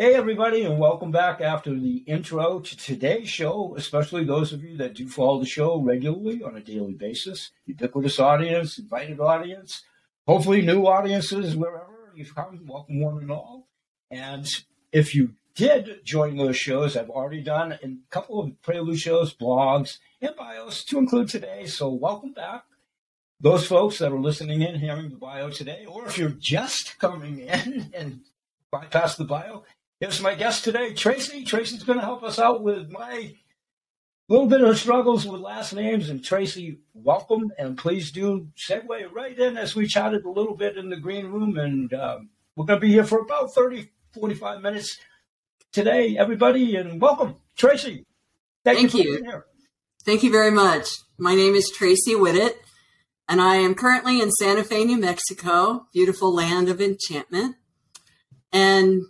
Hey, everybody, and welcome back after the intro to today's show, especially those of you that do follow the show regularly on a daily basis. Ubiquitous audience, invited audience, hopefully new audiences wherever you've come. Welcome, one and all. And if you did join those shows, I've already done a couple of prelude shows, blogs, and bios to include today. So, welcome back. Those folks that are listening in, hearing the bio today, or if you're just coming in and bypass the bio, Here's my guest today, Tracy. Tracy's going to help us out with my little bit of struggles with last names. And Tracy, welcome, and please do segue right in as we chatted a little bit in the green room. And um, we're going to be here for about 30, 45 minutes today, everybody, and welcome, Tracy. Thank, Thank you. you. Thank you very much. My name is Tracy Whittet, and I am currently in Santa Fe, New Mexico, beautiful land of enchantment. And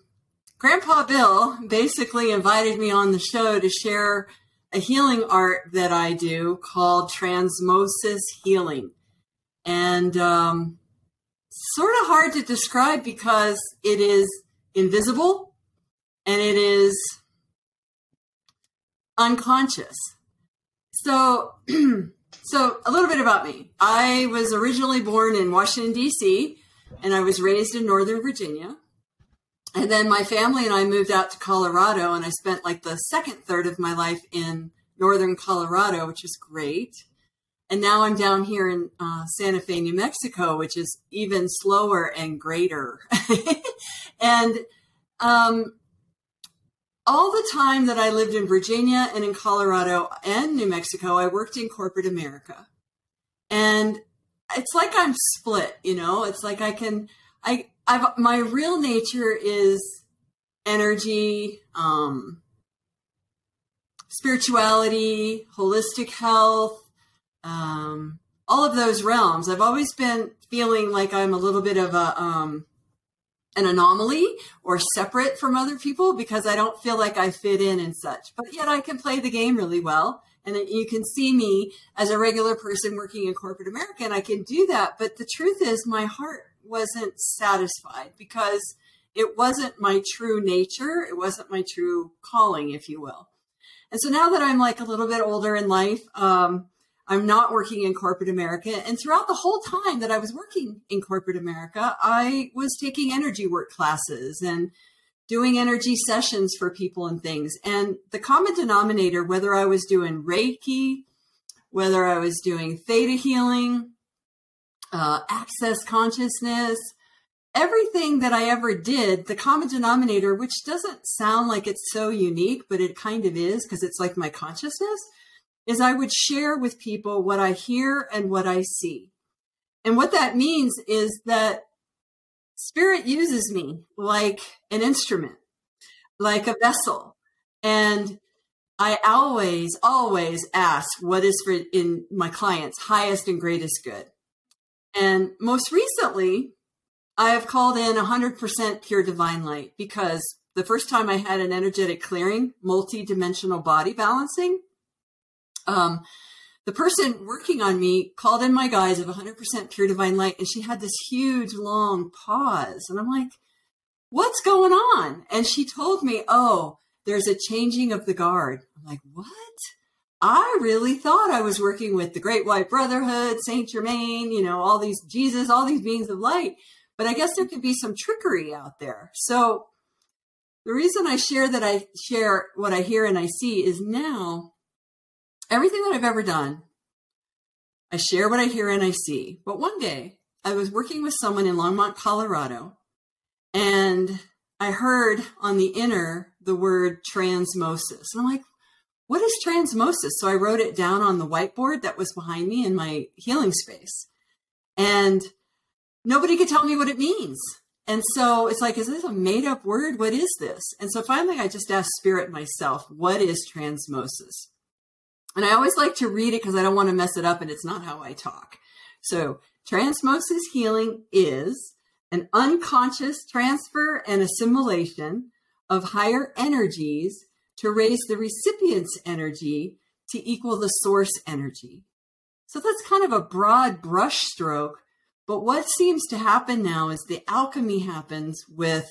Grandpa Bill basically invited me on the show to share a healing art that I do called Transmosis Healing. And um, sort of hard to describe because it is invisible and it is unconscious. So, so a little bit about me. I was originally born in Washington D.C. and I was raised in Northern Virginia and then my family and I moved out to Colorado, and I spent like the second third of my life in northern Colorado, which is great. And now I'm down here in uh, Santa Fe, New Mexico, which is even slower and greater. and um, all the time that I lived in Virginia and in Colorado and New Mexico, I worked in corporate America. And it's like I'm split, you know, it's like I can, I, I've my real nature is energy, um, spirituality, holistic health, um, all of those realms. I've always been feeling like I'm a little bit of a um, an anomaly or separate from other people because I don't feel like I fit in and such. But yet I can play the game really well. And you can see me as a regular person working in corporate America, and I can do that. But the truth is, my heart wasn't satisfied because it wasn't my true nature. It wasn't my true calling, if you will. And so now that I'm like a little bit older in life, um, I'm not working in corporate America. And throughout the whole time that I was working in corporate America, I was taking energy work classes and doing energy sessions for people and things. And the common denominator, whether I was doing Reiki, whether I was doing theta healing, uh, access consciousness, everything that I ever did, the common denominator, which doesn't sound like it's so unique, but it kind of is because it's like my consciousness, is I would share with people what I hear and what I see. And what that means is that spirit uses me like an instrument, like a vessel. And I always, always ask what is for in my clients' highest and greatest good. And most recently, I have called in 100% pure divine light because the first time I had an energetic clearing, multi-dimensional body balancing, um, the person working on me called in my guise of 100% pure divine light, and she had this huge long pause, and I'm like, "What's going on?" And she told me, "Oh, there's a changing of the guard." I'm like, "What?" I really thought I was working with the Great White Brotherhood, Saint Germain, you know, all these Jesus, all these beings of light. But I guess there could be some trickery out there. So the reason I share that I share what I hear and I see is now everything that I've ever done, I share what I hear and I see. But one day I was working with someone in Longmont, Colorado, and I heard on the inner the word transmosis. And I'm like, what is transmosis? So I wrote it down on the whiteboard that was behind me in my healing space. And nobody could tell me what it means. And so it's like, is this a made up word? What is this? And so finally, I just asked Spirit myself, what is transmosis? And I always like to read it because I don't want to mess it up and it's not how I talk. So, transmosis healing is an unconscious transfer and assimilation of higher energies to raise the recipient's energy to equal the source energy. So that's kind of a broad brushstroke. But what seems to happen now is the alchemy happens with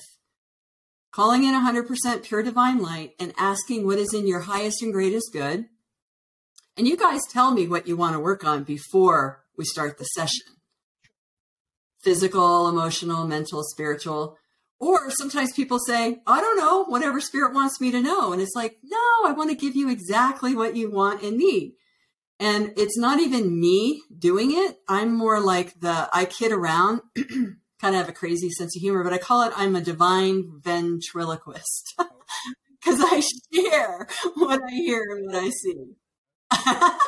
calling in 100% pure divine light and asking what is in your highest and greatest good. And you guys tell me what you want to work on before we start the session physical, emotional, mental, spiritual. Or sometimes people say, I don't know, whatever spirit wants me to know. And it's like, no, I want to give you exactly what you want and need. And it's not even me doing it. I'm more like the, I kid around, kind of have a crazy sense of humor, but I call it, I'm a divine ventriloquist because I share what I hear and what I see.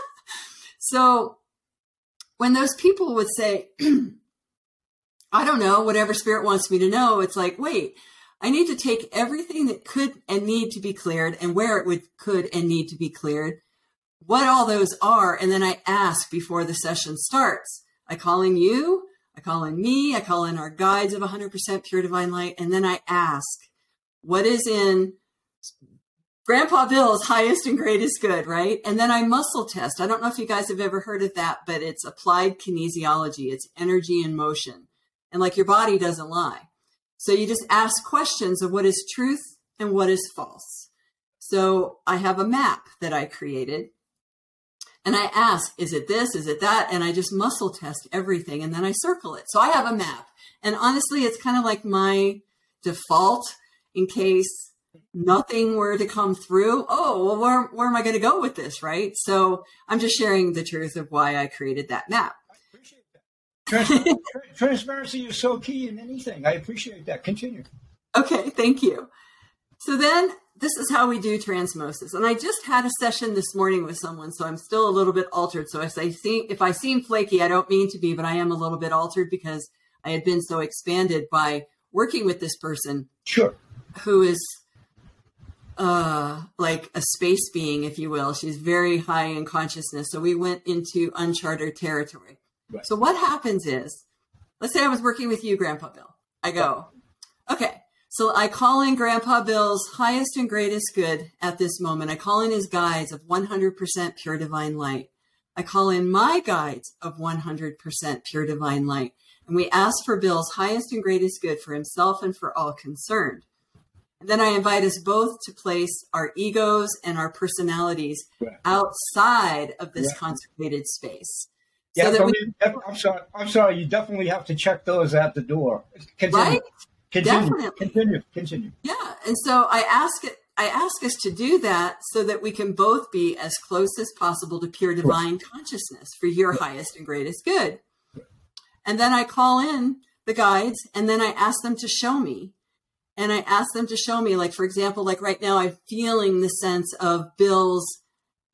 so when those people would say, I don't know, whatever spirit wants me to know, it's like, wait, I need to take everything that could and need to be cleared and where it would could and need to be cleared what all those are. And then I ask before the session starts. I call in you, I call in me, I call in our guides of 100% pure divine light. And then I ask, what is in Grandpa Bill's highest and greatest good, right? And then I muscle test. I don't know if you guys have ever heard of that, but it's applied kinesiology. It's energy in motion. And like your body doesn't lie. So you just ask questions of what is truth and what is false. So I have a map that I created and I ask, is it this? Is it that? And I just muscle test everything and then I circle it. So I have a map. And honestly, it's kind of like my default in case nothing were to come through. Oh, well, where, where am I going to go with this? Right. So I'm just sharing the truth of why I created that map. Transparency, transparency is so key in anything. I appreciate that. Continue. Okay, thank you. So then this is how we do transmosis. And I just had a session this morning with someone, so I'm still a little bit altered. So if I see if I seem flaky, I don't mean to be, but I am a little bit altered because I had been so expanded by working with this person. Sure. Who is uh like a space being, if you will. She's very high in consciousness. So we went into uncharted territory. Right. So what happens is, let's say I was working with you, Grandpa Bill. I go, okay, so I call in Grandpa Bill's highest and greatest good at this moment. I call in his guides of 100% pure divine light. I call in my guides of 100% pure divine light. And we ask for Bill's highest and greatest good for himself and for all concerned. And then I invite us both to place our egos and our personalities right. outside of this yeah. consecrated space. Yeah, so we, I'm sorry. I'm sorry. You definitely have to check those at the door. Continue. Right? Continue, Definitely. Continue. Continue. Yeah. And so I ask it, I ask us to do that so that we can both be as close as possible to pure divine consciousness for your highest and greatest good. And then I call in the guides and then I ask them to show me. And I ask them to show me, like, for example, like right now, I'm feeling the sense of Bill's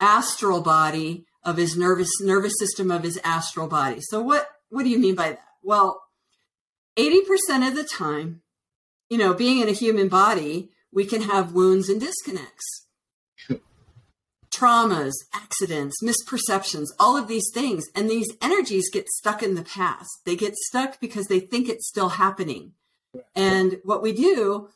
astral body of his nervous nervous system of his astral body. So what what do you mean by that? Well, 80% of the time, you know, being in a human body, we can have wounds and disconnects. Traumas, accidents, misperceptions, all of these things. And these energies get stuck in the past. They get stuck because they think it's still happening. And what we do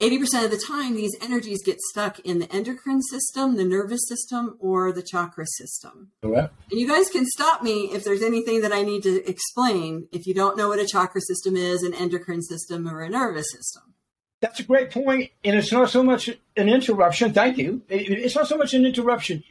80% of the time, these energies get stuck in the endocrine system, the nervous system, or the chakra system. Okay. And you guys can stop me if there's anything that I need to explain if you don't know what a chakra system is, an endocrine system, or a nervous system. That's a great point, and it's not so much an interruption. Thank you. It's not so much an interruption.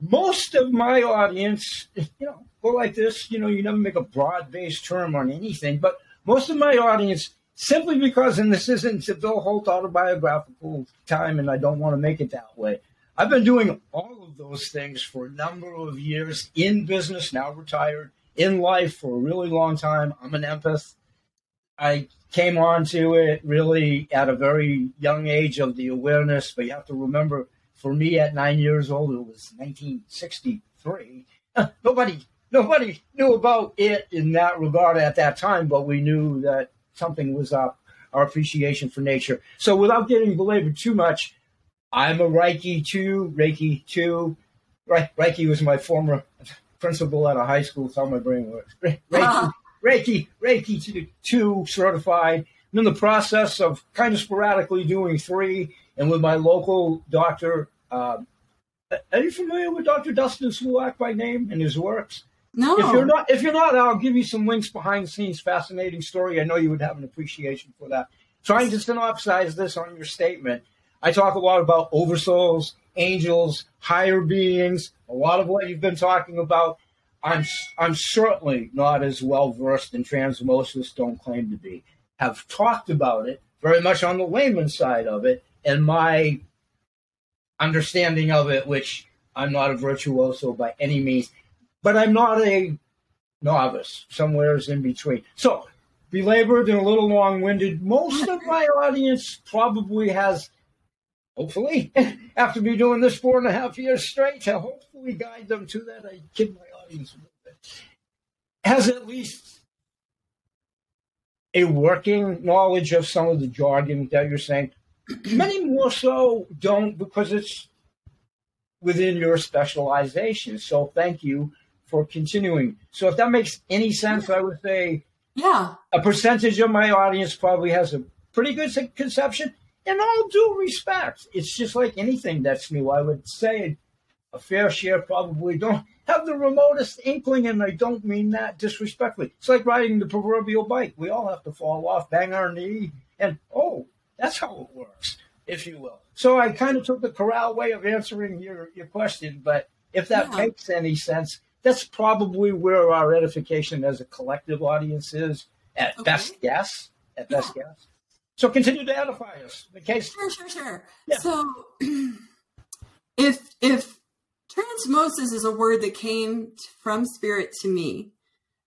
Most of my audience, you know, go like this. You know, you never make a broad-based term on anything, but most of my audience simply because, and this isn't a Bill Holt autobiographical time, and I don't want to make it that way. I've been doing all of those things for a number of years in business, now retired, in life for a really long time. I'm an empath. I came onto it really at a very young age of the awareness, but you have to remember for me at nine years old, it was 1963. nobody, nobody knew about it in that regard at that time, but we knew that something was up, our appreciation for nature. So without getting belabored too much, I'm a Reiki 2, Reiki 2. Reiki was my former principal at a high school. That's how my brain works. Reiki, ah. Reiki, Reiki 2 certified. I'm in the process of kind of sporadically doing three. And with my local doctor, uh, are you familiar with Dr. Dustin Sulak by name and his works? No. If you're not, if you're not, I'll give you some links behind the scenes. Fascinating story. I know you would have an appreciation for that. trying just going to synopsize this on your statement, I talk a lot about oversouls, angels, higher beings, a lot of what you've been talking about. I'm I'm certainly not as well versed in transmosis, don't claim to be. Have talked about it very much on the layman side of it, and my understanding of it, which I'm not a virtuoso by any means, but I'm not a novice. Somewhere's in between. So, belabored and a little long-winded. Most of my audience probably has hopefully, after me doing this four and a half years straight, to hopefully guide them to that. I kid my audience a little bit. Has at least a working knowledge of some of the jargon that you're saying. Many more so don't because it's within your specialization. So thank you for continuing. So if that makes any sense, I would say yeah, a percentage of my audience probably has a pretty good conception in all due respect, it's just like anything that's new. I would say a fair share probably don't have the remotest inkling, and I don't mean that disrespectfully. It's like riding the proverbial bike. We all have to fall off, bang our knee, and oh, that's how it works, if you will. So I kind of took the corral way of answering your, your question, but if that yeah. makes any sense, that's probably where our edification as a collective audience is at okay. best guess. At best yeah. guess. So continue to edify us. In case sure, sure, sure. Yeah. So if if transmosis is a word that came from spirit to me,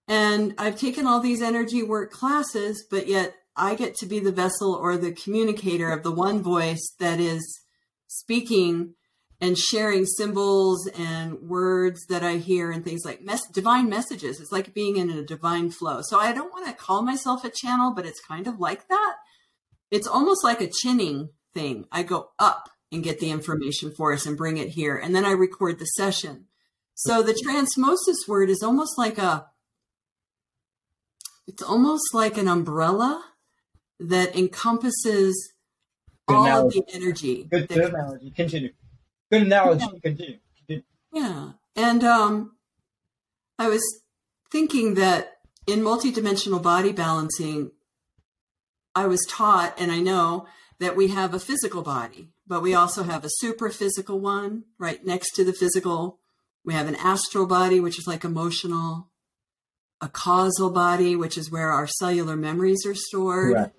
and I've taken all these energy work classes, but yet I get to be the vessel or the communicator of the one voice that is speaking and sharing symbols and words that I hear and things like mes- divine messages. It's like being in a divine flow. So I don't want to call myself a channel, but it's kind of like that it's almost like a chinning thing. I go up and get the information for us and bring it here, and then I record the session. So the transmosis word is almost like a it's almost like an umbrella that encompasses all of the energy. Good, good analogy. Continue. Good analogy. Yeah. Continue. Continue. Yeah. And um I was thinking that in multidimensional body balancing, I was taught, and I know that we have a physical body, but we also have a super physical one right next to the physical. We have an astral body, which is like emotional, a causal body, which is where our cellular memories are stored, right.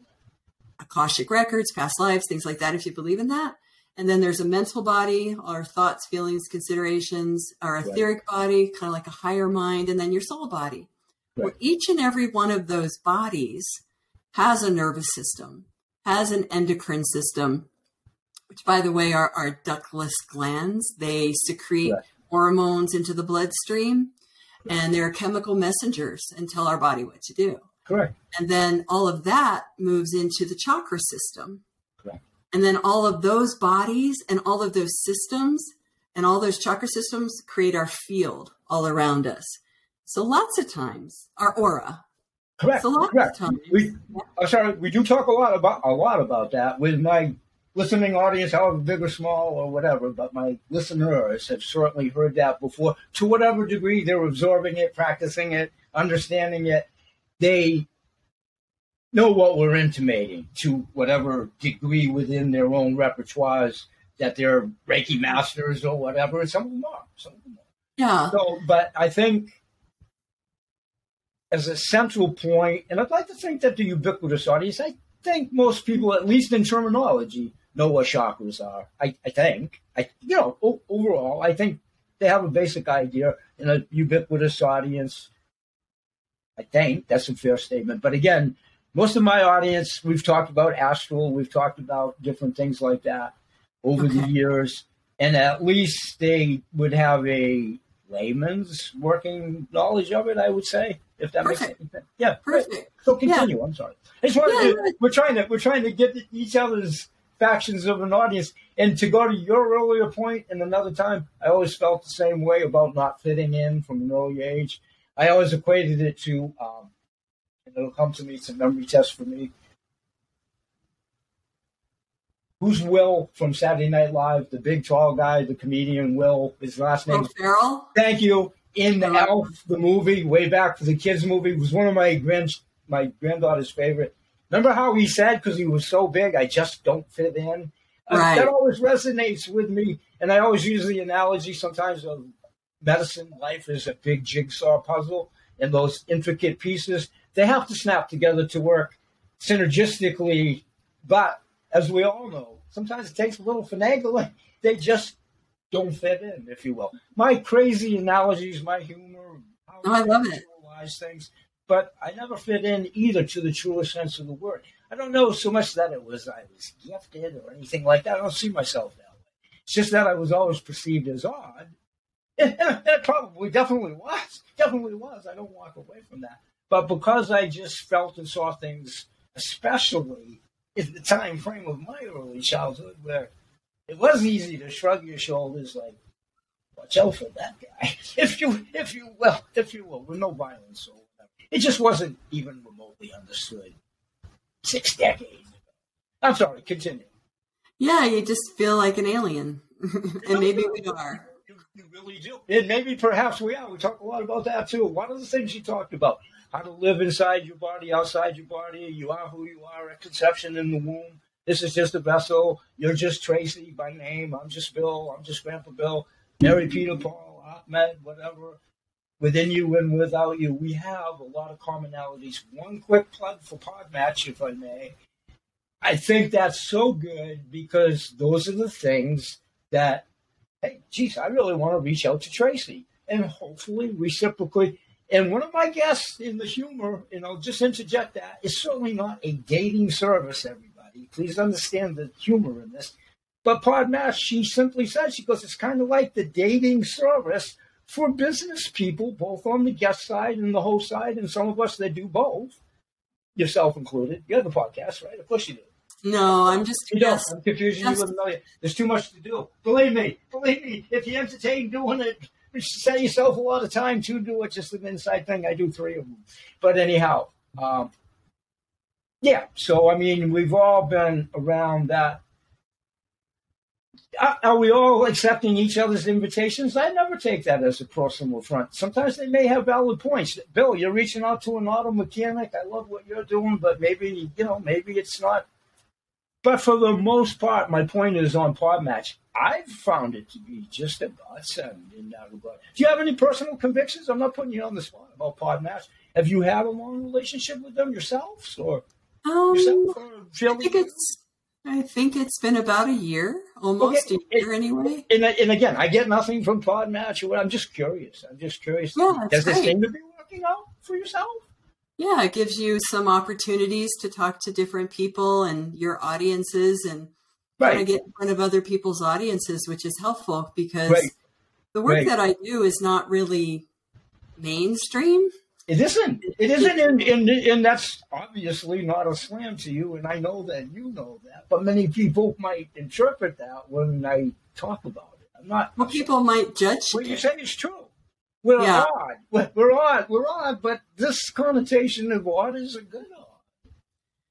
Akashic records, past lives, things like that, if you believe in that. And then there's a mental body, our thoughts, feelings, considerations, our etheric right. body, kind of like a higher mind, and then your soul body. Right. Where each and every one of those bodies has a nervous system, has an endocrine system, which, by the way, are, are ductless glands. They secrete right. hormones into the bloodstream, and they're chemical messengers and tell our body what to do. Correct. And then all of that moves into the chakra system. Correct. And then all of those bodies and all of those systems and all those chakra systems create our field all around us. So lots of times, our aura, Correct. correct. We, I'm sorry, we do talk a lot about a lot about that with my listening audience, however big or small or whatever. But my listeners have certainly heard that before. To whatever degree they're absorbing it, practicing it, understanding it, they know what we're intimating to whatever degree within their own repertoires that they're Reiki masters or whatever. And some of them are. Some of them are. Yeah. So, but I think as a central point, and I'd like to think that the ubiquitous audience, I think most people, at least in terminology, know what chakras are. I, I think, I you know, o- overall, I think they have a basic idea in a ubiquitous audience. I think that's a fair statement. But again, most of my audience, we've talked about astral, we've talked about different things like that over okay. the years, and at least they would have a layman's working knowledge of it. I would say if that Perfect. makes sense. Yeah. Perfect. So continue. Yeah. I'm sorry. I just wanted yeah. to, we're trying to we're trying to get each other's factions of an audience. And to go to your earlier point, and another time, I always felt the same way about not fitting in from an early age. I always equated it to, um, and it'll come to me. It's a memory test for me. Who's Will from Saturday Night Live? The big tall guy, the comedian Will. His last name. Ferrell. Thank you in the Elf, the movie, way back for the kids movie, was one of my grand my granddaughter's favorite. Remember how he said, because he was so big, I just don't fit in? Uh, Right. that always resonates with me. And I always use the analogy sometimes of medicine, life is a big jigsaw puzzle, and those intricate pieces, they have to snap together to work synergistically. But as we all know, sometimes it takes a little finagling. They just don't fit in, if you will. My crazy analogies, my humor, how Oh, I love it. things, but I never fit in either to the truest sense of the word. I don't know so much that it was I was gifted or anything like that. I don't see myself that way. It's just that I was always perceived as odd. And it probably definitely was. Definitely was. I don't walk away from that. But because I just felt and saw things, especially in the time frame of my early childhood, where it was easy to shrug your shoulders like, watch out for that guy, if you, if you will, if you will, with no violence or whatever. It just wasn't even remotely understood six decades ago. I'm sorry, continue. Yeah, you just feel like an alien. and maybe we are. You, you really do. And maybe perhaps we are. We talk a lot about that too. One of the things you talked about, how to live inside your body, outside your body. You are who you are at conception in the womb. This is just a vessel. You're just Tracy by name. I'm just Bill. I'm just Grandpa Bill. Mary, Peter, Paul, Ahmed, whatever. Within you and without you, we have a lot of commonalities. One quick plug for Podmatch, if I may. I think that's so good because those are the things that hey, geez, I really want to reach out to Tracy and hopefully reciprocally. And one of my guests in the humor, and I'll just interject that, is certainly not a dating service, everybody. Please understand the humor in this. But Podmatch, she simply said, she goes, it's kind of like the dating service for business people, both on the guest side and the host side, and some of us that do both, yourself included. You have a podcast, right? Of course you do. No, I'm just You don't. I'm confusing you with a million. There's too much to do. Believe me. Believe me. If you entertain doing it, set yourself a lot of time to do it. Just an inside thing. I do three of them. But anyhow, um, yeah. So I mean, we've all been around that. Are- Are we all accepting each other's invitations? I never take that as a personal affront. Sometimes they may have valid points. Bill, you're reaching out to an auto mechanic. I love what you're doing, but maybe you know, maybe it's not but for the most part, my point is on Podmatch. I've found it to be just a godsend in that regard. Do you have any personal convictions? I'm not putting you on the spot about Podmatch. Have you had a long relationship with them yourselves, or Um, yourself, or I think it's. I think it's been about a year, almost Okay, a year anyway. And, and again, I get nothing from Podmatch. or I'm just curious. I'm just curious. Yeah, Does this great. seem to be working out for yourself? Yeah, it gives you some opportunities to talk to different people and your audiences and kind of get in front of other people's audiences, which is helpful because Right. the work Right. that I do is not really mainstream. It isn't. It isn't, and, and, and that's obviously not a slam to you, and I know that you know that. But many people might interpret that when I talk about it. I'm not. Well, people might judge What you say is true. We're Yeah. odd. We're, odd. We're odd. But this connotation of odd is a good odd.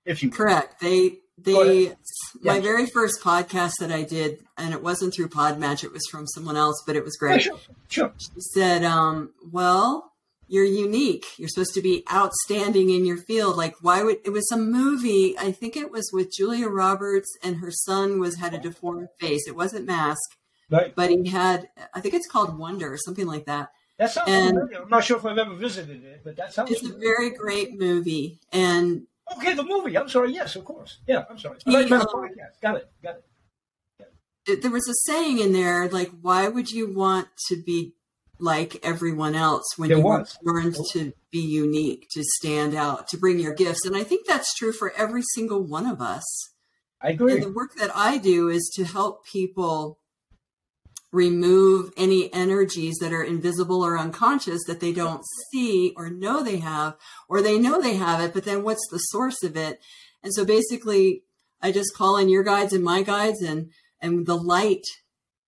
If you Correct. They they my very first podcast that I did, and it wasn't through Podmatch, it was from someone else, but it was Yeah, great. sure. Sure. She said, um, "Well, you're unique. You're supposed to be outstanding in your field. Like, why would it was a movie? I think it was with Julia Roberts, and her son was had a deformed face. It wasn't Mask, Right. but he had. I think it's called Wonder or something like that. That sounds And- familiar. I'm not sure if I've ever visited it, but that sounds It's a very great movie, and Okay, the movie. I'm sorry. Yes, of course. Yeah, I'm sorry. He, Right, but the um. Got it. Got it. it, there was a saying in there like, why would you want to be like everyone else when There you was. were born to be unique, to stand out, to bring your gifts? And I think that's true for every single one of us. I agree. And the work that I do is to help people remove any energies that are invisible or unconscious that they don't see or know they have, or they know they have it, but then what's the source of it? And so basically, I just call in your guides and my guides, and and the light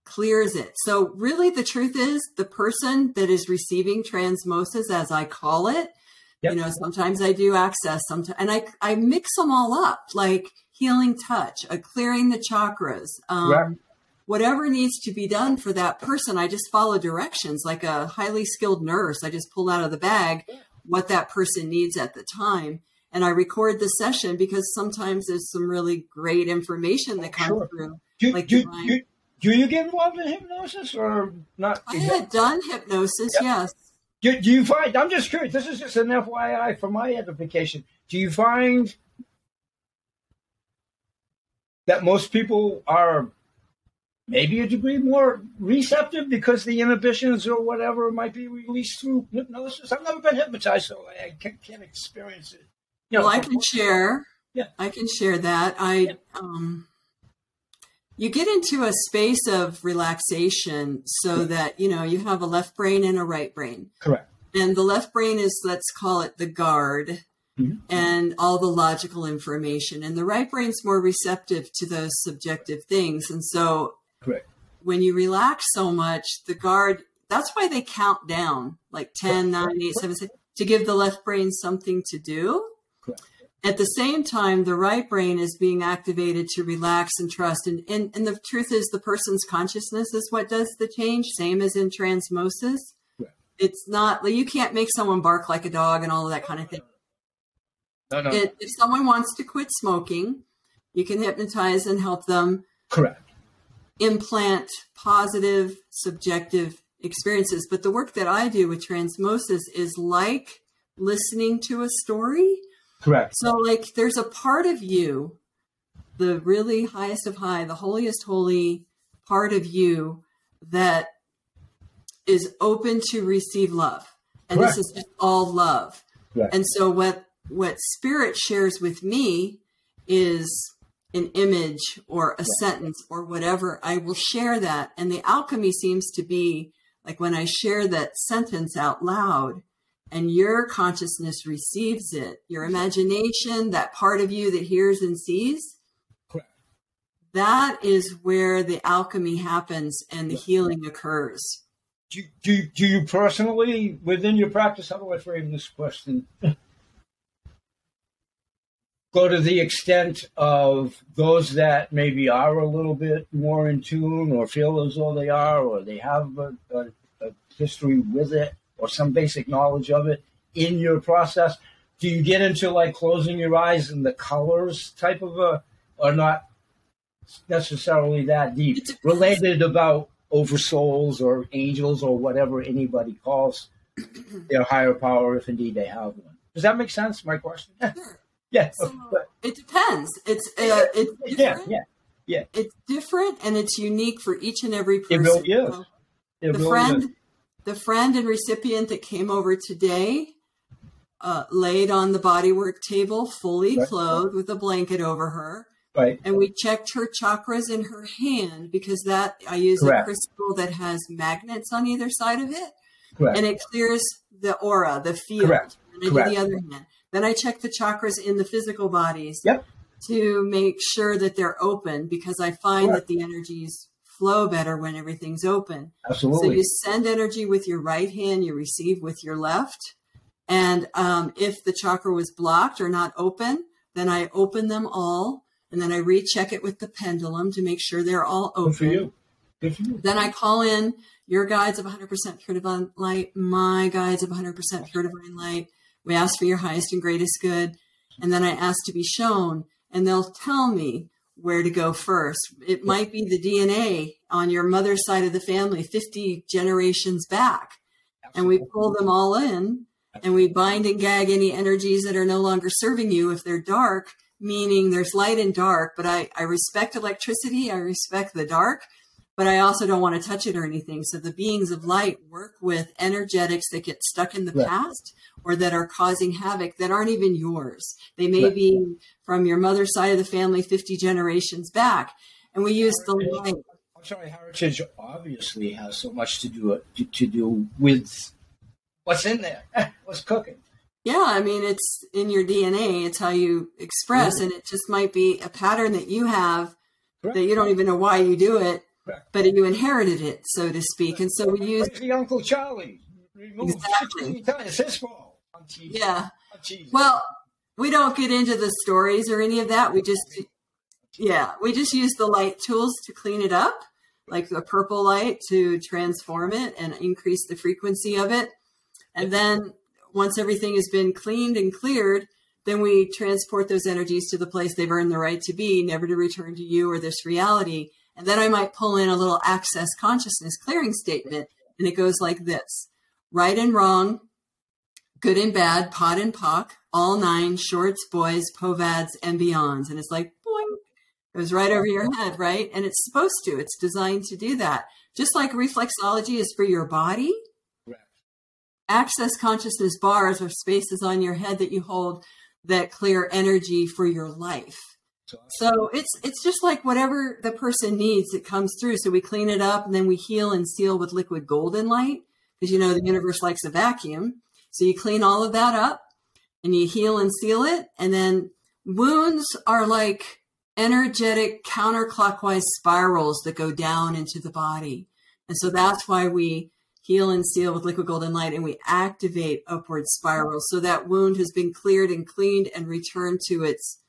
clears it. So really, the truth is, the person that is receiving transmosis, as I call it, Yep. you know, sometimes I do access, sometimes, and I I mix them all up, like healing touch, a clearing the chakras, um, Right. Whatever needs to be done for that person. I just follow directions, like a highly skilled nurse. I just pull out of the bag what that person needs at the time, and I record the session because sometimes there's some really great information that comes sure. through. Do, like do, do, do, you get involved in hypnosis or not? I had done hypnosis, yep. yes. Do, do you find, I'm just curious, this is just an FYI for my edification. Do you find that most people are maybe a degree more receptive because the inhibitions or whatever might be released through hypnosis. I've never been hypnotized, so I can't, can't experience it. You know, well, I can share. Yeah, I can share that. I yeah. um, you get into a space of relaxation so that you know you have a left brain and a right brain. Correct. And the left brain is let's call it the guard. Mm-hmm. And all the logical information, and the right brain's more receptive to those subjective things. And so Correct. When you relax so much, the guard, that's why they count down like 10, 9, 8, 7, 6, to give the left brain something to do. Correct. At the same time, the right brain is being activated to relax and trust. And, and, and the truth is, the person's consciousness is what does the change, same as in transmosis. Correct. It's not, like you can't make someone bark like a dog and all of that kind of thing. No, no. It, if someone wants to quit smoking, you can hypnotize and help them. Correct implant positive subjective experiences. But the work that I do with transmosis is like listening to a story. Correct. So, like, there's a part of you, the really highest of high, the holiest holy part of you that is open to receive love. And Correct. this is all love. Correct. And so, what what spirit shares with me is an image or a sentence or whatever, I will share that. And the alchemy seems to be like when I share that sentence out loud and your consciousness receives it, your imagination, that part of you that hears and sees, Correct. that is where the alchemy happens and the healing occurs. Do, do, do you personally, within your practice, how do I frame this question? go to the extent of those that maybe are a little bit more in tune or feel as though they are or they have a, a, a history with it or some basic knowledge of it in your process. Do you get into like closing your eyes and the colors type of a or not necessarily that deep? Related about oversouls or angels or whatever anybody calls their higher power if indeed they have one. Does that make sense my question So it depends. It's uh, it's different. Yeah, yeah, yeah. It's different and it's unique for each and every person. It really is. So it the really friend, is. the friend and recipient that came over today, uh, laid on the bodywork table, fully right. clothed with a blanket over her. Right. And we checked her chakras in her hand because that I use Correct. a crystal that has magnets on either side of it. Correct. And it clears the aura, the field. Correct. And I Correct. the other hand. Then I check the chakras in the physical bodies yep. to make sure that they're open because I find that the energies flow better when everything's open. Absolutely. So you send energy with your right hand, you receive with your left. And um, if the chakra was blocked or not open, then I open them all and then I recheck it with the pendulum to make sure they're all open. Good for you. Good for you. Then I call in your guides of 100% pure divine light, my guides of 100% pure divine light, we ask for your highest and greatest good. And then I ask to be shown, and they'll tell me where to go first. It might be the DNA on your mother's side of the family, 50 generations back. And we pull them all in and we bind and gag any energies that are no longer serving you if they're dark, meaning there's light and dark. But I, I respect electricity, I respect the dark, but I also don't want to touch it or anything. So the beings of light work with energetics that get stuck in the right. past or that are causing havoc that aren't even yours. They may right. be from your mother's side of the family 50 generations back. And we use the light. I'm sorry, heritage obviously has so much to do to, to do with what's in there, what's cooking. Yeah, I mean it's in your DNA. It's how you express, and it just might be a pattern that you have Correct. that you don't even know why you do it, Correct. But you inherited it, so to speak. And so we use the Uncle Charlie. Exactly. Yeah. Well, we don't get into the stories or any of that. We just, yeah, we just use the light tools to clean it up, like the purple light to transform it and increase the frequency of it. And then once everything has been cleaned and cleared, then we transport those energies to the place they've earned the right to be, never to return to you or this reality. And then I might pull in a little access consciousness clearing statement. And it goes like this right and wrong, good and bad, POD and POC, all nine, shorts, boys, povads, and beyonds. And it's like, boing, it goes right over your head, right? And it's supposed to, it's designed to do that. Just like reflexology is for your body, access consciousness bars are spaces on your head that you hold that clear energy for your life. So it's it's just like whatever the person needs, it comes through. So we clean it up and then we heal and seal with liquid golden light because you know the universe likes a vacuum. So you clean all of that up and you heal and seal it. And then wounds are like energetic counterclockwise spirals that go down into the body. And so that's why we heal and seal with liquid golden light and we activate upward spirals. So that wound has been cleared and cleaned and returned to its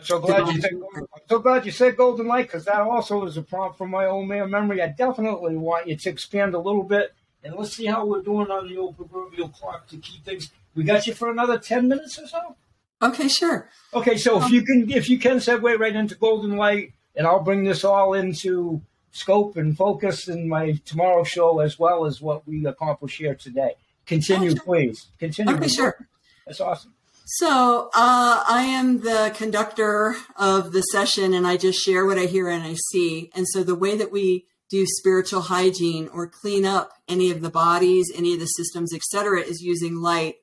I'm so glad you said I'm so glad you said golden light because that also is a prompt from my old man memory. I definitely want you to expand a little bit and let's see how we're doing on the old proverbial clock to keep things. We got you for another ten minutes or so. Okay, sure. Okay, so um, if you can if you can segue right into golden light, and I'll bring this all into scope and focus in my tomorrow show as well as what we accomplish here today. Continue, oh, sure. please. Continue. Okay, sure. That's awesome. So uh, I am the conductor of the session, and I just share what I hear and I see. And so the way that we do spiritual hygiene or clean up any of the bodies, any of the systems, etc., is using light.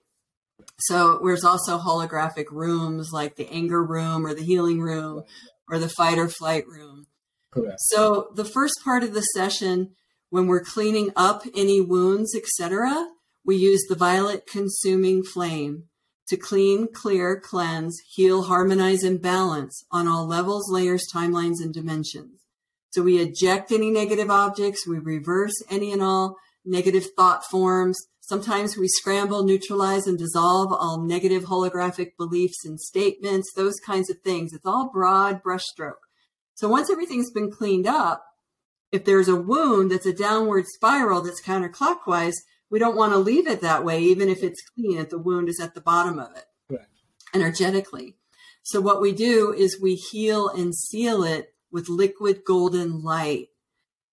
So there's also holographic rooms like the anger room or the healing room or the fight or flight room. Correct. So the first part of the session, when we're cleaning up any wounds, etc., we use the violet consuming flame to clean, clear, cleanse, heal, harmonize, and balance on all levels, layers, timelines, and dimensions. So we eject any negative objects, we reverse any and all negative thought forms. Sometimes we scramble, neutralize, and dissolve all negative holographic beliefs and statements, those kinds of things. It's all broad brushstroke. So once everything's been cleaned up, if there's a wound that's a downward spiral that's counterclockwise, we don't want to leave it that way, even if it's clean, if the wound is at the bottom of it right. energetically. So, what we do is we heal and seal it with liquid golden light.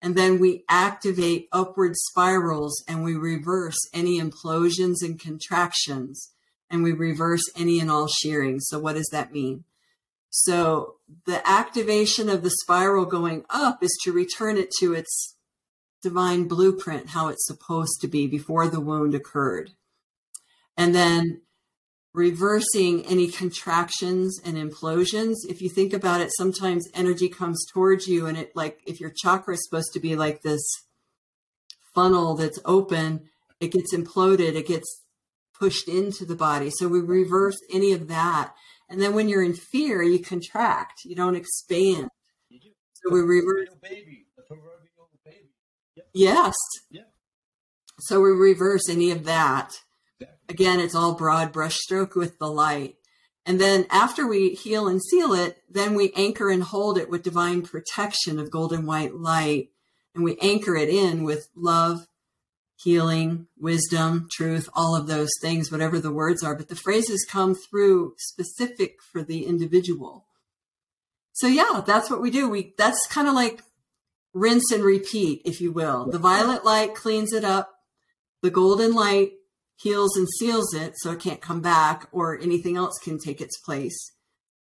And then we activate upward spirals and we reverse any implosions and contractions and we reverse any and all shearing. So, what does that mean? So, the activation of the spiral going up is to return it to its divine blueprint, how it's supposed to be before the wound occurred. And then reversing any contractions and implosions. If you think about it, sometimes energy comes towards you, and it like if your chakra is supposed to be like this funnel that's open, it gets imploded, it gets pushed into the body. So we reverse any of that. And then when you're in fear, you contract, you don't expand. So we reverse. Yes. Yeah. So we reverse any of that. Again, it's all broad brushstroke with the light. And then after we heal and seal it, then we anchor and hold it with divine protection of golden white light. And we anchor it in with love, healing, wisdom, truth, all of those things, whatever the words are. But the phrases come through specific for the individual. So yeah, that's what we do. We that's kind of like rinse and repeat, if you will. The violet light cleans it up. The golden light heals and seals it so it can't come back or anything else can take its place.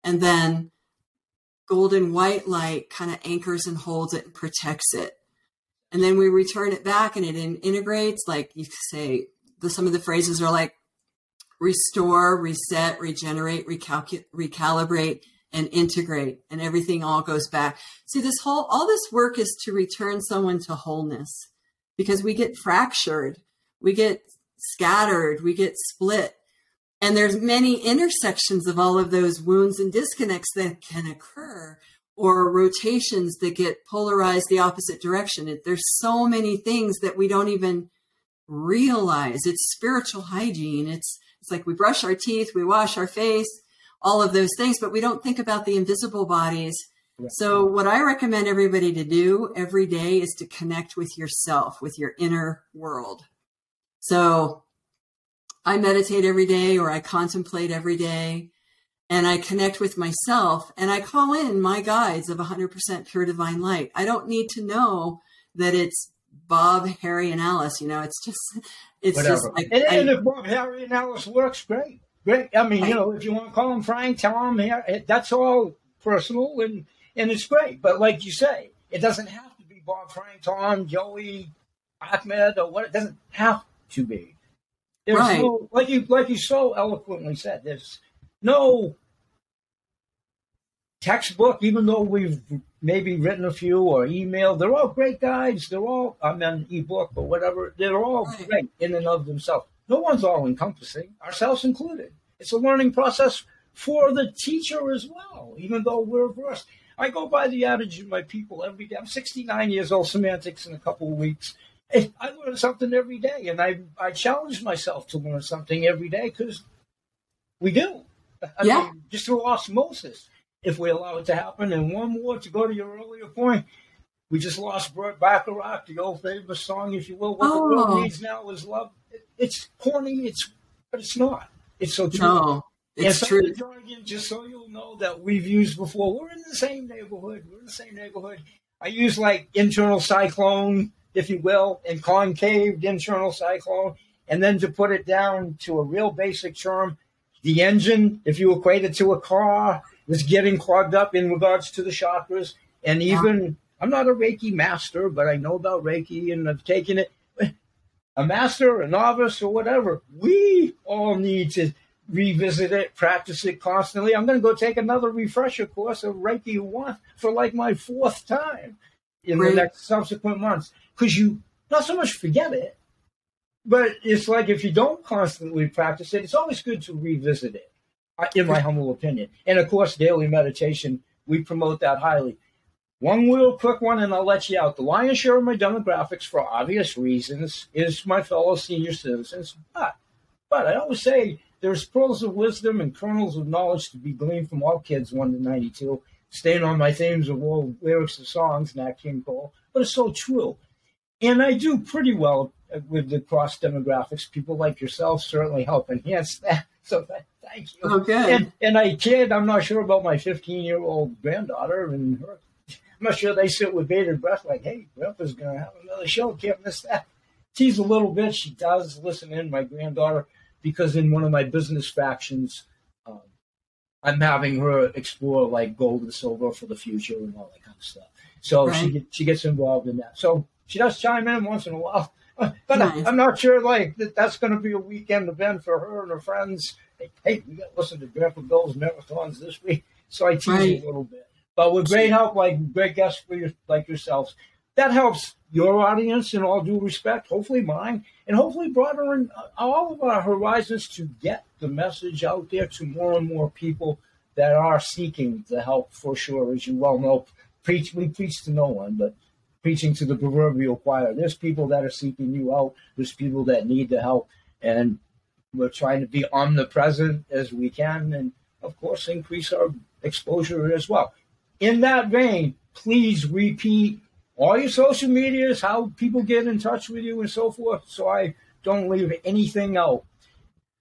And then golden white light kind of anchors and holds it and protects it. And then we return it back and it in, integrates, like you say, the, some of the phrases are like restore, reset, regenerate, recalculate, recalibrate, and integrate and everything all goes back. See, this whole, all this work is to return someone to wholeness because we get fractured, we get scattered, we get split. And there's many intersections of all of those wounds and disconnects that can occur or rotations that get polarized the opposite direction. There's so many things that we don't even realize. It's spiritual hygiene. It's it's like we brush our teeth, we wash our face, all of those things, but we don't think about the invisible bodies. So, what I recommend everybody to do every day is to connect with yourself, with your inner world. So, I meditate every day or I contemplate every day and I connect with myself and I call in my guides of 100% pure divine light. I don't need to know that it's Bob, Harry, and Alice. You know, it's just, it's Whatever. just like. And, I, and if Bob, Harry, and Alice works, great. Great. I mean, you know, if you want to call them Frank, tell them here. That's all personal and, and it's great. But like you say, it doesn't have to be Bob, Frank, Tom, Joey, Ahmed, or what. It doesn't have to be. There's right. no, like you, like you so eloquently said, there's no textbook, even though we've maybe written a few or emailed, they're all great guides. They're all, I mean, ebook or whatever. They're all right. great in and of themselves. No one's all encompassing, ourselves included. It's a learning process for the teacher as well, even though we're versed. I go by the adage of my people every day. I'm 69 years old, semantics in a couple of weeks. I learn something every day, and I I challenge myself to learn something every day because we do. I yeah. Mean, just through osmosis if we allow it to happen. And one more to go to your earlier point. We just lost Burt Bacharach, the old famous song, if you will. What oh. the world oh. needs now is love. it's corny, it's but it's not. It's so true. No, it's true. Jargon, just so you'll know that we've used before. We're in the same neighborhood. We're in the same neighborhood. I use like internal cyclone, if you will, and concaved internal cyclone. And then to put it down to a real basic term, the engine, if you equate it to a car, was getting clogged up in regards to the chakras. And even. I'm not a Reiki master, but I know about Reiki and I've taken it. A master, a novice, or whatever, we all need to revisit it, practice it constantly. I'm going to go take another refresher course of Reiki 1 for like my fourth time in the next subsequent months. Because you not so much forget it, but it's like if you don't constantly practice it, it's always good to revisit it uh, in my humble opinion. And of course, daily meditation, we promote that highly. One real quick one, and I'll let you out. The lion's share of my demographics, for obvious reasons, is my fellow senior citizens. But, but I always say there's pearls of wisdom and kernels of knowledge to be gleaned from all kids 1 to 92. Staying on my themes of all lyrics of songs, Nat King Cole, but it's so true. And I do pretty well with the cross demographics. People like yourself certainly help enhance that. So Thank you. Okay. And, and I kid, I'm not sure about my 15 year old granddaughter and her. I'm not sure they sit with bated breath like, hey, Grandpa's going to have another show. Can't miss that. She's a little bit. She does listen in, my granddaughter, because in one of my business factions, um, I'm having her explore like gold and silver for the future and all that kind of stuff. So right. she she gets involved in that. So she does chime in once in a while. But nice. I, am not sure like that that's going to be a weekend event for her and her friends hey, we got to listen to Grandpa Bill's marathons this week. So I tease right. a little bit. But with great help, like great guests for you, like yourselves, that helps your audience in all due respect, hopefully mine, and hopefully broaden uh, all of our horizons to get the message out there to more and more people that are seeking the help for sure. As you well know, preach we preach to no one, but preaching to the proverbial choir. There's people that are seeking you out. There's people that need the help, and we're trying to be omnipresent as we can and, of course, increase our exposure as well. In that vein, please repeat all your social medias, how people get in touch with you, and so forth, so I don't leave anything out.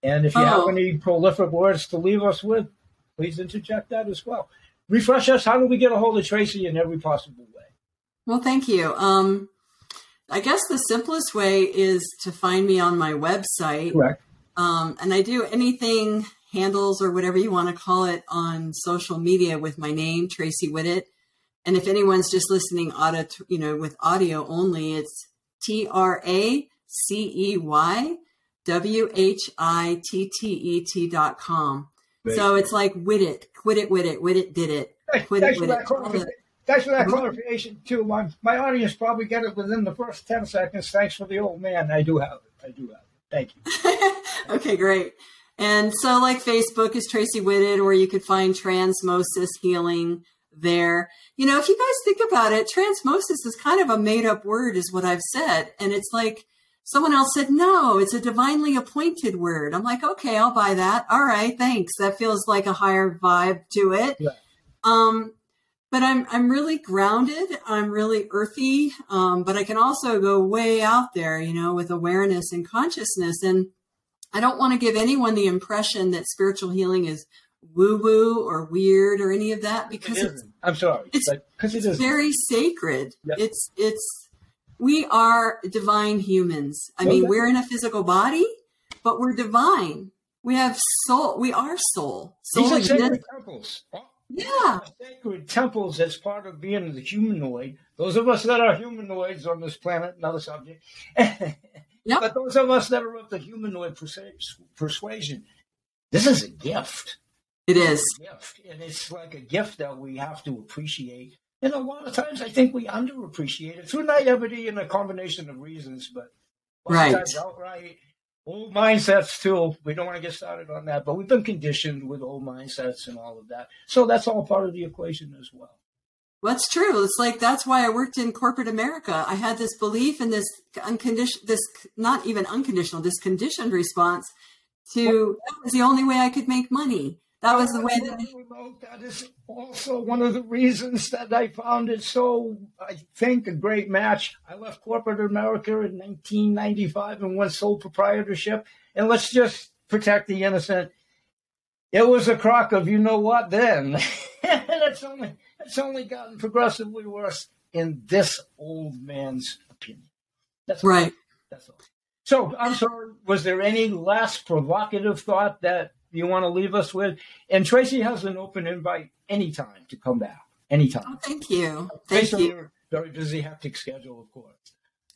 And if you oh. have any prolific words to leave us with, please interject that as well. Refresh us. How do we get a hold of Tracey in every possible way? Well, thank you. Um, I guess the simplest way is to find me on my website. Correct. Um, and I do anything handles or whatever you want to call it on social media with my name, Tracey Whittet. And if anyone's just listening audio, you know, with audio only, it's T R A C E Y W H I T T E T dot com. So it's like Whittet, quit it, Whittet, Whittet did it. Quit thanks, it, for that thanks for that uh-huh. clarification too. My, my audience probably get it within the first 10 seconds. Thanks for the old man. I do have it. I do have it. Thank you. okay, great. And so, like Facebook is Tracey Whittet, or you could find Transmosis Healing there. You know, if you guys think about it, transmosis is kind of a made up word, is what I've said. And it's like someone else said, no, it's a divinely appointed word. I'm like, okay, I'll buy that. All right, thanks. That feels like a higher vibe to it. Yeah. Um, but I'm I'm really grounded. I'm really earthy. Um, but I can also go way out there, you know, with awareness and consciousness. And I don't want to give anyone the impression that spiritual healing is woo woo or weird or any of that because It it's. I'm sorry. it's- because it it's is. very sacred. Yep. It's it's we are divine humans. I mean, we're in a physical body, but we're divine. We have soul. We are soul. These are sacred temples. Yeah. Sacred temples as part of being the humanoid. Those of us that are humanoids on this planet, another subject. Yep. But those of us that are of the humanoid persuasion, this is a gift. It is. gift, and it's like a gift that we have to appreciate. And a lot of times, I think we underappreciate it through naivety and a combination of reasons. But a lot of Right. outright old mindsets too. We don't want to get started on that, but we've been conditioned with old mindsets and all of that. So that's all part of the equation as well. What's true? It's like that's why I worked in corporate America. I had this belief in this unconditional, this not even unconditional, this conditioned response to that was the only way I could make money. That was the way that that is also one of the reasons that I found it so, I think, a great match. I left corporate America in 1995 and went sole proprietorship. And let's just protect the innocent. It was a crock of you know what then. and it's only it's only gotten progressively worse in this old man's opinion. That's all. right. That's all. So I'm sorry. Was there any last provocative thought that you want to leave us with? And Tracey has an open invite anytime to come back. Anytime. Oh, thank you. Thank Based on you. your very busy, hectic schedule, of course.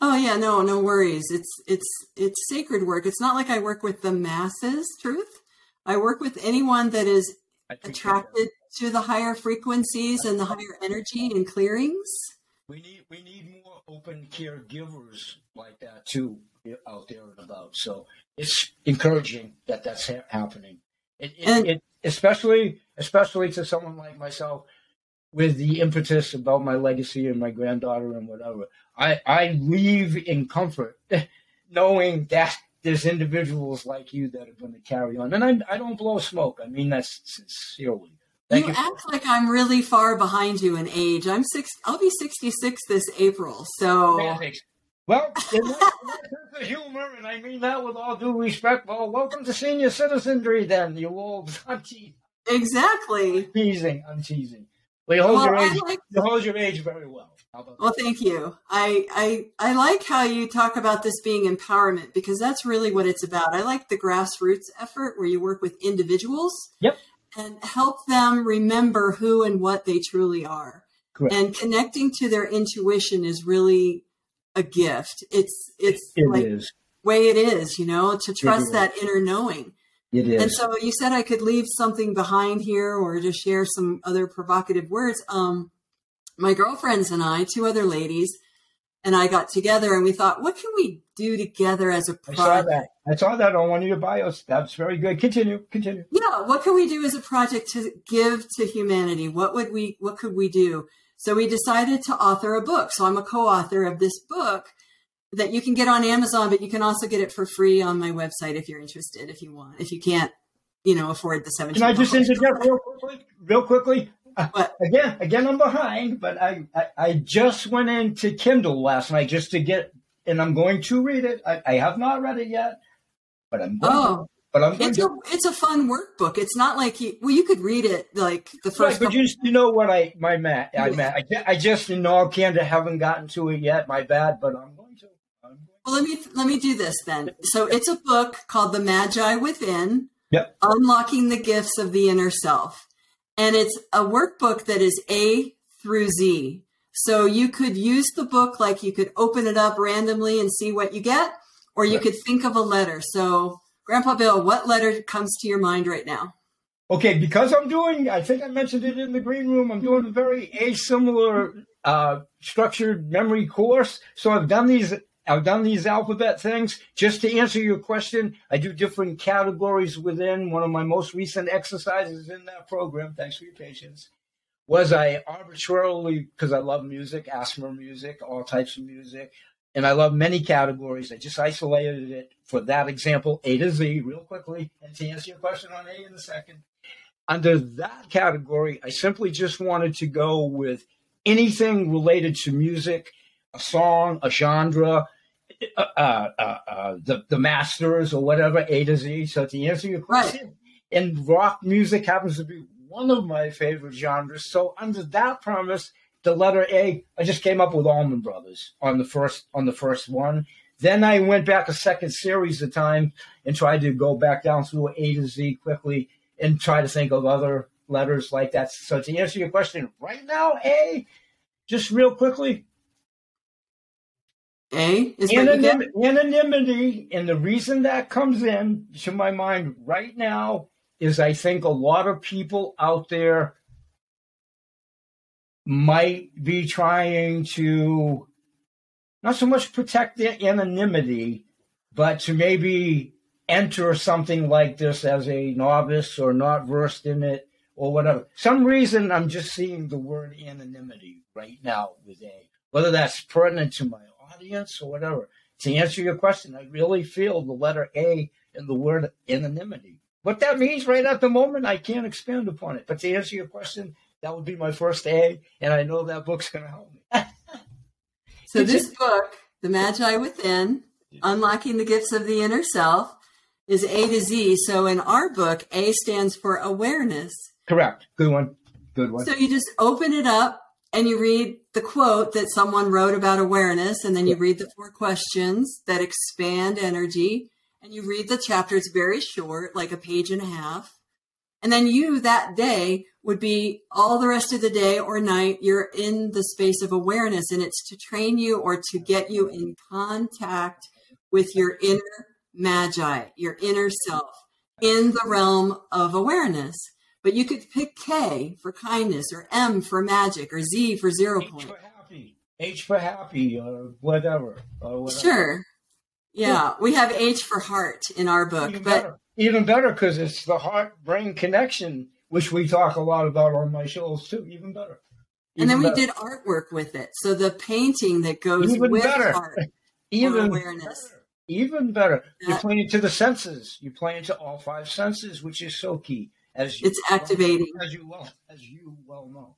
Oh yeah, no, no worries. It's it's it's sacred work. It's not like I work with the masses, truth. I work with anyone that is attracted to the higher frequencies and the higher energy and clearings. We need we need more open caregivers like that too out there and about. So it's encouraging that that's ha- happening. It, it, And- it, especially especially to someone like myself with the impetus about my legacy and my granddaughter and whatever. I, I leave in comfort knowing that there's individuals like you that are going to carry on. And I, I don't blow smoke. I mean that sincerely. Thank you you. act like I'm really far behind you in age. I'm six. I'll be 66 this April. So Semantics. Well, in my my sense of humor, and I mean that with all due respect, well, welcome to senior citizenry then, you old I'm te- exactly. teasing. I'm teasing. Well, you hold Well, your age like- you hold your age very well. Well, thank you. I, I I like how you talk about this being empowerment because that's really what it's about. I like the grassroots effort where you work with individuals Yep. And help them remember who and what they truly are. Correct. And connecting to their intuition is really a gift. It's it's It like is. way it is, you know, to trust that inner knowing. It is. And so you said I could leave something behind here or just share some other provocative words. Um, my girlfriends and I, two other ladies, and I got together and we thought, what can we do together as a I saw project? that. I saw that on one of your bios. That's very good. Continue. Continue. Yeah, what can we do as a project to give to humanity? What would we what could we do? So we decided to author a book. So I'm a co-author of this book that you can get on Amazon, but you can also get it for free on my website if you're interested, if you want. If you can't, you know, afford the 17 Can I just interject real quickly? Real quickly. What? Again, again, I'm behind, but I, I, I just went into Kindle last night just to get, and I'm going to read it. I, I have not read it yet, but I'm going Oh, to. But I'm It's to. a it's a fun workbook. It's not like you well you could read it like the Right, first but couple- you, you know what I my Matt I. Matt I, I just in all candor haven't gotten to it yet. My bad, but I'm going to. I'm going Well, let me let me do this then. So it's a book called The Magi Within: Yep. Unlocking the Gifts of the Inner Self, and it's a workbook that is A through Z. So you could use the book like you could open it up randomly and see what you get, or you Right. could think of a letter. So, Grandpa Bill, what letter comes to your mind right now? Okay, because I'm doing, I think I mentioned it in the green room. I'm doing a very asimilar uh, structured memory course. So I've done these. I've done these alphabet things. Just to answer your question, I do different categories within. One of my most recent exercises in that program, thanks for your patience, was I arbitrarily, because I love music, asthma music, all types of music, and I love many categories. I just isolated it for that example, A to Z, real quickly. And to answer your question on A in a second, under that category, I simply just wanted to go with anything related to music, a song, a genre, uh, uh, uh, uh, the the masters or whatever A to Z. So to answer your question, right. and rock music happens to be one of my favorite genres. So under that premise, the letter A, I just came up with Allman Brothers on the first on the first one. Then I went back a second series of time and tried to go back down through A to Z quickly and try to think of other letters like that. So to answer your question, right now, A, just real quickly, a is Anonym, anonymity, and the reason that comes in to my mind right now is I think a lot of people out there might be trying to not so much protect their anonymity, but to maybe enter something like this as a novice or not versed in it or whatever. Some reason I'm just seeing the word anonymity right now with A, whether that's pertinent to my audience or whatever. To answer your question, I really feel the letter A in the word anonymity. What that means right at the moment, I can't expand upon it. But to answer your question, that would be my first A, and I know that book's going to help me. so this book, The Magi Within, Unlocking the Gifts of the Inner Self, is A to Z. So in our book, A stands for awareness. Correct. Good one. Good one. So you just open it up and you read the quote that someone wrote about awareness, and then you read the four questions that expand energy, and you read the chapter. It's very short, like a page and a half. And then you that day would be all the rest of the day or night, you're in the space of awareness, and it's to train you or to get you in contact with your inner magi, your inner self in the realm of awareness. But you could pick K for kindness, or M for magic, or Z for zero H point. For happy. H for happy, or whatever. Or whatever. Sure. Yeah, we have H for heart in our book, even but better. even better because it's the heart-brain connection, which we talk a lot about on my shows too. Even better. Even and then we did artwork with it, so the painting that goes even with better. even awareness. Better. Even better. You're playing to the senses. You're play into all five senses, which is so key as you, it's activating as you well as you well know.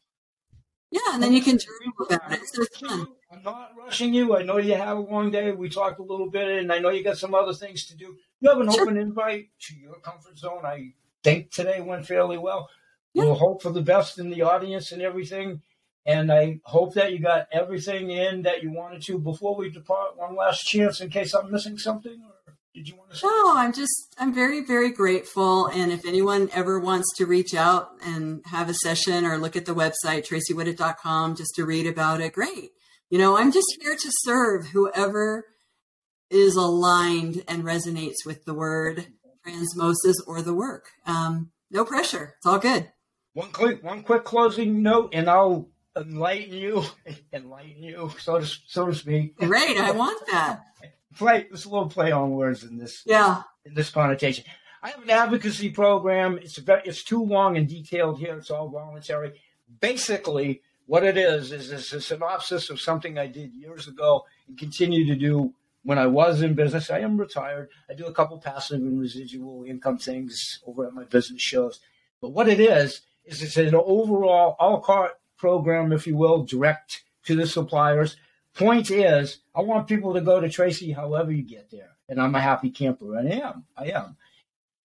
Yeah, and then you can journal about it. So it's fun. I'm not rushing you. I know you have a long day. We talked a little bit, and I know you got some other things to do. You have an sure. open invite to your comfort zone. I think today went fairly well. Yeah. We'll hope for the best in the audience and everything. And I hope that you got everything in that you wanted to before we depart. One last chance in case I'm missing something. Or? Did you want to? No, I'm just, I'm very, very grateful. And if anyone ever wants to reach out and have a session or look at the website, traceywhittet.com, just to read about it, great. You know, I'm just here to serve whoever is aligned and resonates with the word transmosis or the work. Um, no pressure. It's all good. One quick, one quick closing note, and I'll enlighten you, enlighten you, so to so to speak. Great, I want that play. There's a little play on words in this. Yeah. In this connotation, I have an advocacy program. It's very, it's too long and detailed here. It's all voluntary. Basically, what it is is it's a synopsis of something I did years ago and continue to do when I was in business. I am retired. I do a couple passive and residual income things over at my business shows. But what it is is it's an overall all la carte program, if you will, direct to the suppliers Point is, I want people to go to Tracey however you get there. And I'm a happy camper. I am. I am.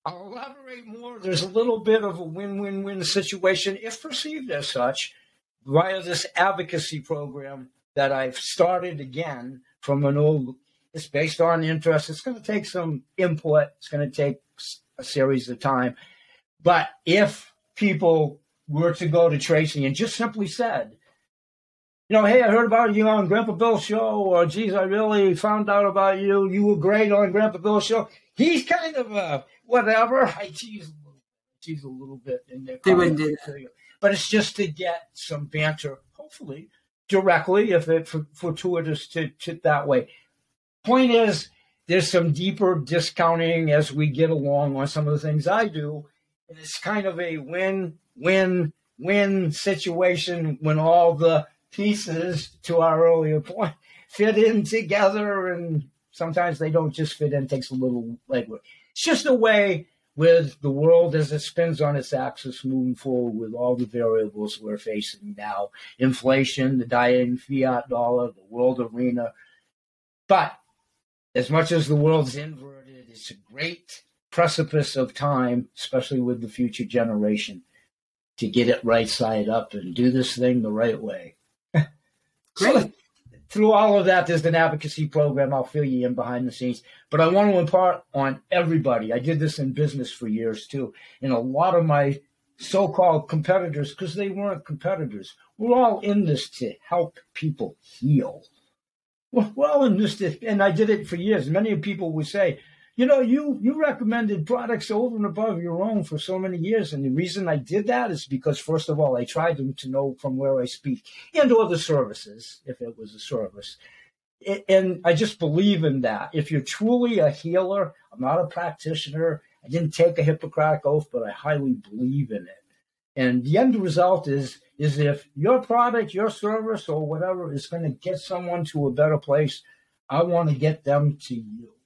I'll elaborate more. There's a little bit of a win win win situation, if perceived as such, via this advocacy program that I've started again from an old. It's based on interest. It's going to take some input. It's going to take a series of time. But if people were to go to Tracey and just simply said, you know, hey, I heard about you on Grandpa Bill's show, or geez, I really found out about you. You were great on Grandpa Bill's show. He's kind of uh, whatever. I tease a little, tease a little bit in there. They wouldn't do that. But it's just to get some banter, hopefully, directly, if it's fortuitous to, to that way. Point is, there's some deeper discounting as we get along on some of the things I do. And it's kind of a win, win, win situation when all the pieces to our earlier point fit in together and sometimes they don't just fit in it takes a little legwork. It's just a way with the world as it spins on its axis moving forward with all the variables we're facing now. Inflation the dying fiat dollar the world arena. But as much as the world's inverted, it's a great precipice of time, especially with the future generation, to get it right side up and do this thing the right way. Great. So, through all of that, there's an advocacy program. I'll fill you in behind the scenes. But I want to impart on everybody. I did this in business for years too. And a lot of my so called competitors, because they weren't competitors, we're all in this to help people heal. We're all in this, to, and I did it for years. Many people would say, you know, you you recommended products over and above your own for so many years, and the reason I did that is because first of all, I tried them to know from where I speak and or the services, if it was a service, and I just believe in that. If you're truly a healer, I'm not a practitioner. I didn't take a Hippocratic oath, but I highly believe in it. And the end result is is if your product, your service, or whatever is going to get someone to a better place, I want to get them to you.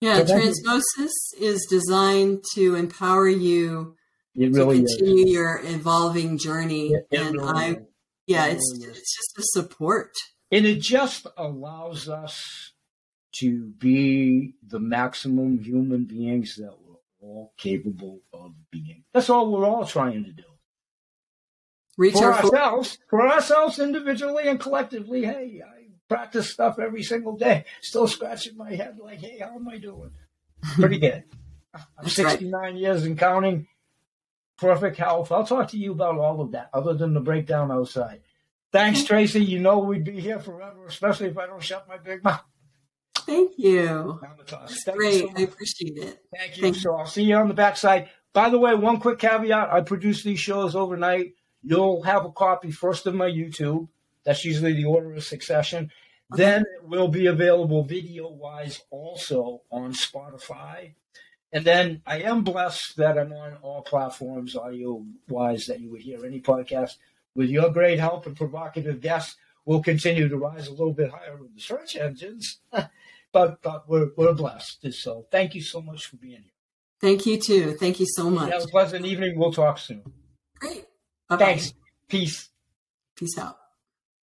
Yeah, so Transmosis is designed to empower you it really to continue is. your evolving journey. It, it and really I, is. yeah, It it's really it's just a support. And it just allows us to be the maximum human beings that we're all capable of being. That's all we're all trying to do. Reach For ourselves, for ourselves individually and collectively, hey, I practice stuff every single day. Still scratching my head like, hey, how am I doing? Pretty good. I'm That's right. 69 years and counting. Perfect health. I'll talk to you about all of that, other than the breakdown outside. Thanks, Tracey. You know we'd be here forever, especially if I don't shut my big mouth. Thank you. Down the toss. That's Thank you great. so I appreciate it. Thank you. Thank you. So I'll see you on the backside. By the way, one quick caveat: I produce these shows overnight. You'll have a copy first of my YouTube. That's usually the order of succession. Okay. Then it will be available video wise also on Spotify. And then I am blessed that I'm on all platforms audio wise that you would hear any podcast. With your great help and provocative guests, we'll continue to rise a little bit higher with the search engines. but, but we're, we're blessed. So thank you so much for being here. Thank you too. Thank you so much. Have a pleasant evening. We'll talk soon. Great. Bye-bye. Thanks. Peace. Peace out.